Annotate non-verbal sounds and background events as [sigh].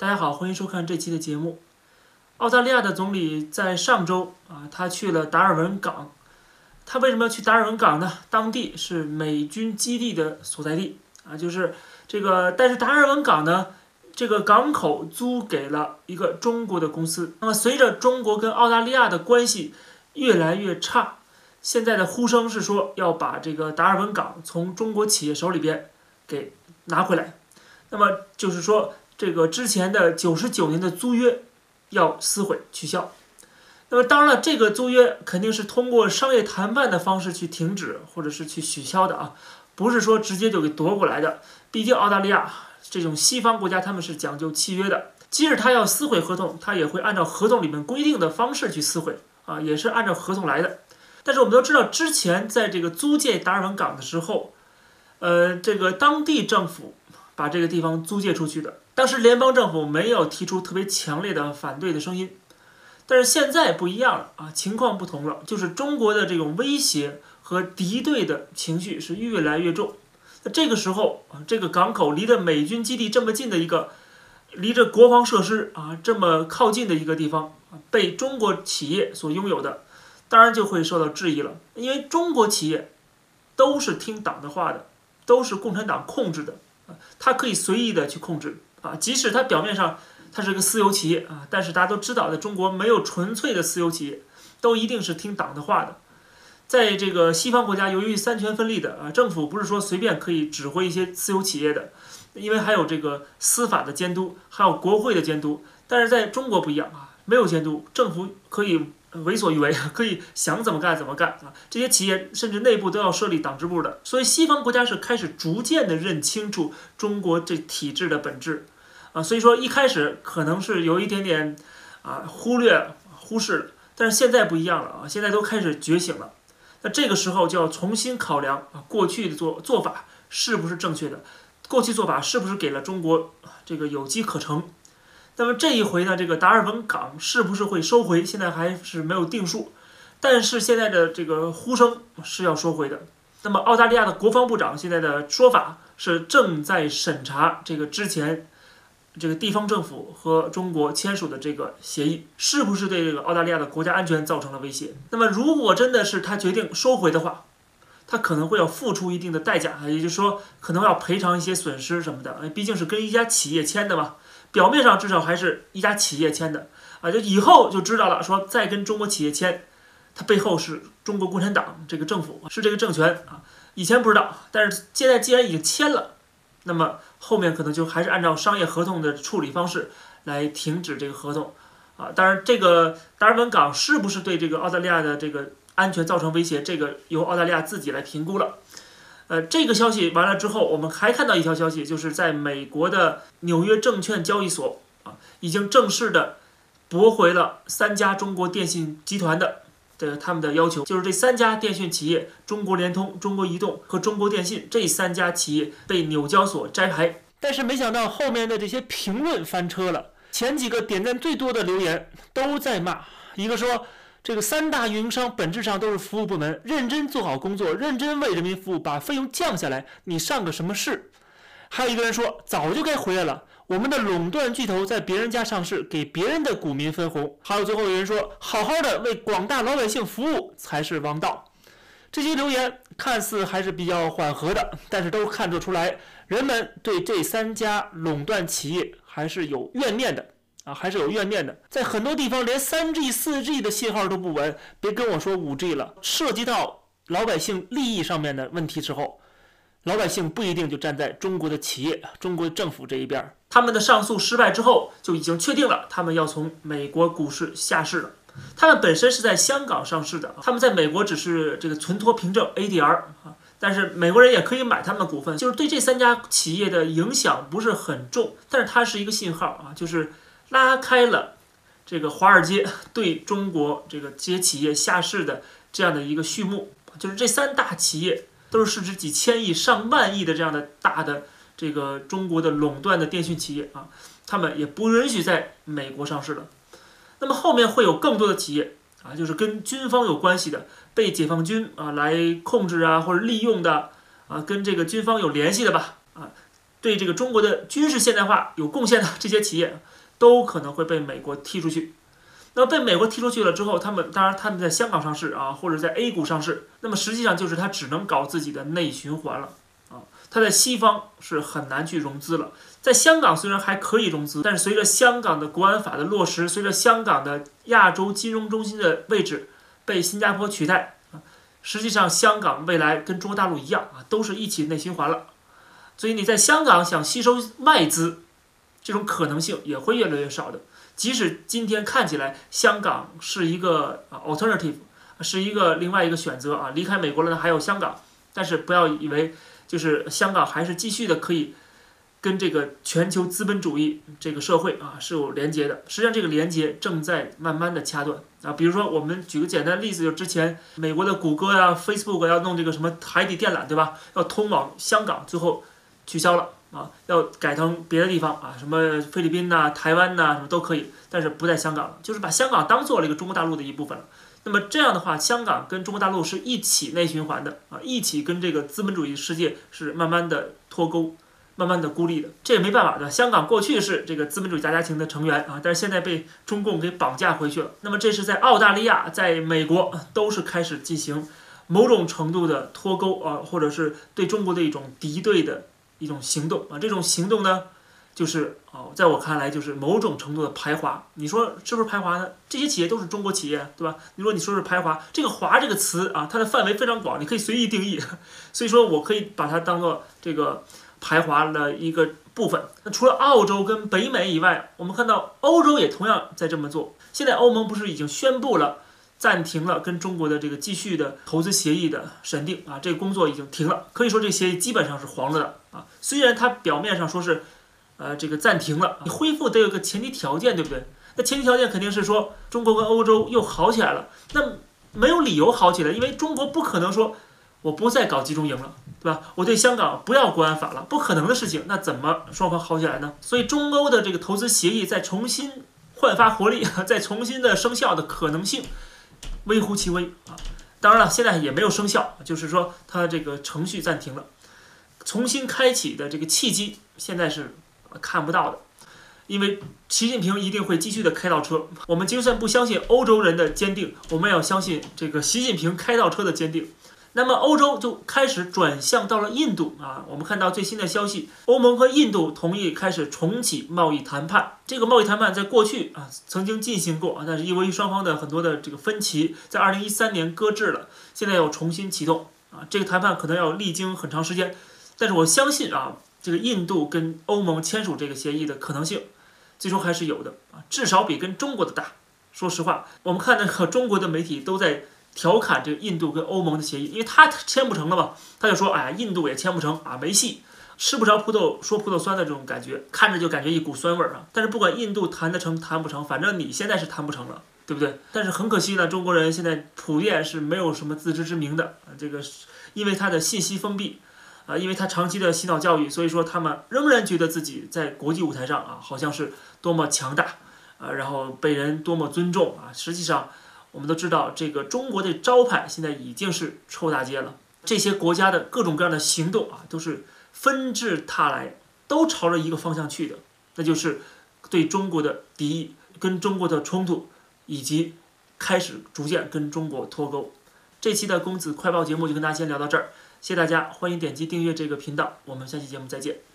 大家好，欢迎收看这期的节目。澳大利亚的总理在上周啊，他去了达尔文港。他为什么要去达尔文港呢？当地是美军基地的所在地啊，就是这个。但是达尔文港呢，这个港口租给了一个中国的公司。那么随着中国跟澳大利亚的关系越来越差，现在的呼声是说要把这个达尔文港从中国企业手里边给拿回来。那么就是说。这个之前的九十九年的租约要撕毁取消，那么当然了，这个租约肯定是通过商业谈判的方式去停止或者是去取消的啊，不是说直接就给夺过来的。毕竟澳大利亚这种西方国家他们是讲究契约的，即使他要撕毁合同，他也会按照合同里面规定的方式去撕毁啊，也是按照合同来的。但是我们都知道，之前在这个租借达尔文港的时候，呃，这个当地政府把这个地方租借出去的。当时联邦政府没有提出特别强烈的反对的声音，但是现在不一样了啊，情况不同了，就是中国的这种威胁和敌对的情绪是越来越重。那这个时候啊，这个港口离着美军基地这么近的一个，离着国防设施啊这么靠近的一个地方，被中国企业所拥有的，当然就会受到质疑了，因为中国企业都是听党的话的，都是共产党控制的啊，它可以随意的去控制。啊，即使它表面上它是个私有企业啊，但是大家都知道，在中国没有纯粹的私有企业，都一定是听党的话的。在这个西方国家，由于三权分立的啊，政府不是说随便可以指挥一些私有企业的，因为还有这个司法的监督，还有国会的监督。但是在中国不一样啊，没有监督，政府可以为所欲为，可以想怎么干怎么干啊。这些企业甚至内部都要设立党支部的。所以西方国家是开始逐渐的认清楚中国这体制的本质。啊，所以说一开始可能是有一点点啊忽略、忽视了，但是现在不一样了啊，现在都开始觉醒了。那这个时候就要重新考量啊，过去的做做法是不是正确的？过去做法是不是给了中国这个有机可乘？那么这一回呢，这个达尔文港是不是会收回？现在还是没有定数。但是现在的这个呼声是要收回的。那么澳大利亚的国防部长现在的说法是正在审查这个之前。这个地方政府和中国签署的这个协议，是不是对这个澳大利亚的国家安全造成了威胁？那么，如果真的是他决定收回的话，他可能会要付出一定的代价，也就是说，可能要赔偿一些损失什么的。毕竟是跟一家企业签的嘛，表面上至少还是一家企业签的啊，就以后就知道了，说再跟中国企业签，它背后是中国共产党这个政府，是这个政权啊。以前不知道，但是现在既然已经签了。那么后面可能就还是按照商业合同的处理方式来停止这个合同，啊，当然这个达尔文港是不是对这个澳大利亚的这个安全造成威胁，这个由澳大利亚自己来评估了。呃，这个消息完了之后，我们还看到一条消息，就是在美国的纽约证券交易所啊，已经正式的驳回了三家中国电信集团的。的他们的要求就是这三家电信企业中国联通、中国移动和中国电信这三家企业被纽交所摘牌。但是没想到后面的这些评论翻车了，前几个点赞最多的留言都在骂，一个说这个三大运营商本质上都是服务部门，认真做好工作，认真为人民服务，把费用降下来，你上个什么市？还有一个人说早就该回来了。我们的垄断巨头在别人家上市，给别人的股民分红。还有最后有人说，好好的为广大老百姓服务才是王道。这些留言看似还是比较缓和的，但是都看得出来，人们对这三家垄断企业还是有怨念的啊，还是有怨念的。在很多地方，连 3G、4G 的信号都不稳，别跟我说 5G 了。涉及到老百姓利益上面的问题之后。老百姓不一定就站在中国的企业、中国政府这一边。他们的上诉失败之后，就已经确定了他们要从美国股市下市了。他们本身是在香港上市的，他们在美国只是这个存托凭证 ADR 啊，但是美国人也可以买他们的股份，就是对这三家企业的影响不是很重。但是它是一个信号啊，就是拉开了这个华尔街 [laughs] 对中国这个这些企业下市的这样的一个序幕，就是这三大企业。都是市值几千亿、上万亿的这样的大的这个中国的垄断的电讯企业啊，他们也不允许在美国上市了。那么后面会有更多的企业啊，就是跟军方有关系的，被解放军啊来控制啊或者利用的啊，跟这个军方有联系的吧啊，对这个中国的军事现代化有贡献的这些企业，都可能会被美国踢出去。那被美国踢出去了之后，他们当然他们在香港上市啊，或者在 A 股上市，那么实际上就是他只能搞自己的内循环了啊。他在西方是很难去融资了，在香港虽然还可以融资，但是随着香港的国安法的落实，随着香港的亚洲金融中心的位置被新加坡取代啊，实际上香港未来跟中国大陆一样啊，都是一起内循环了。所以你在香港想吸收外资，这种可能性也会越来越少的。即使今天看起来香港是一个啊 alternative，是一个另外一个选择啊，离开美国了呢还有香港，但是不要以为就是香港还是继续的可以跟这个全球资本主义这个社会啊是有连接的。实际上这个连接正在慢慢的掐断啊。比如说我们举个简单例子，就之前美国的谷歌呀、Facebook 要弄这个什么海底电缆，对吧？要通往香港，最后取消了。啊，要改成别的地方啊，什么菲律宾呐、台湾呐，什么都可以，但是不在香港，就是把香港当做了一个中国大陆的一部分了。那么这样的话，香港跟中国大陆是一起内循环的啊，一起跟这个资本主义世界是慢慢的脱钩，慢慢的孤立的。这也没办法的，香港过去是这个资本主义大家庭的成员啊，但是现在被中共给绑架回去了。那么这是在澳大利亚、在美国都是开始进行某种程度的脱钩啊，或者是对中国的一种敌对的。一种行动啊，这种行动呢，就是哦，在我看来就是某种程度的排华。你说是不是排华呢？这些企业都是中国企业，对吧？你说你说是排华，这个“华”这个词啊，它的范围非常广，你可以随意定义。[laughs] 所以说我可以把它当做这个排华的一个部分。那除了澳洲跟北美以外，我们看到欧洲也同样在这么做。现在欧盟不是已经宣布了？暂停了跟中国的这个继续的投资协议的审定啊，这个工作已经停了，可以说这个协议基本上是黄了的啊。虽然它表面上说是，呃，这个暂停了，你恢复得有个前提条件，对不对？那前提条件肯定是说中国跟欧洲又好起来了，那没有理由好起来，因为中国不可能说我不再搞集中营了，对吧？我对香港不要国安法了，不可能的事情，那怎么双方好起来呢？所以中欧的这个投资协议再重新焕发活力，[laughs] 再重新的生效的可能性。微乎其微啊，当然了，现在也没有生效，就是说它这个程序暂停了，重新开启的这个契机现在是看不到的，因为习近平一定会继续的开倒车。我们就算不相信欧洲人的坚定，我们要相信这个习近平开倒车的坚定。那么欧洲就开始转向到了印度啊！我们看到最新的消息，欧盟和印度同意开始重启贸易谈判。这个贸易谈判在过去啊曾经进行过啊，但是因为双方的很多的这个分歧，在二零一三年搁置了，现在要重新启动啊。这个谈判可能要历经很长时间，但是我相信啊，这个印度跟欧盟签署这个协议的可能性，最终还是有的啊，至少比跟中国的大。说实话，我们看那个中国的媒体都在。调侃这个印度跟欧盟的协议，因为他签不成了嘛，他就说，哎呀，印度也签不成啊，没戏，吃不着葡萄说葡萄酸的这种感觉，看着就感觉一股酸味儿啊。但是不管印度谈得成谈不成，反正你现在是谈不成了，对不对？但是很可惜呢，中国人现在普遍是没有什么自知之明的啊，这个因为他的信息封闭啊，因为他长期的洗脑教育，所以说他们仍然觉得自己在国际舞台上啊，好像是多么强大啊，然后被人多么尊重啊，实际上。我们都知道，这个中国的招牌现在已经是臭大街了。这些国家的各种各样的行动啊，都是纷至沓来，都朝着一个方向去的，那就是对中国的敌意、跟中国的冲突，以及开始逐渐跟中国脱钩。这期的公子快报节目就跟大家先聊到这儿，谢谢大家，欢迎点击订阅这个频道，我们下期节目再见。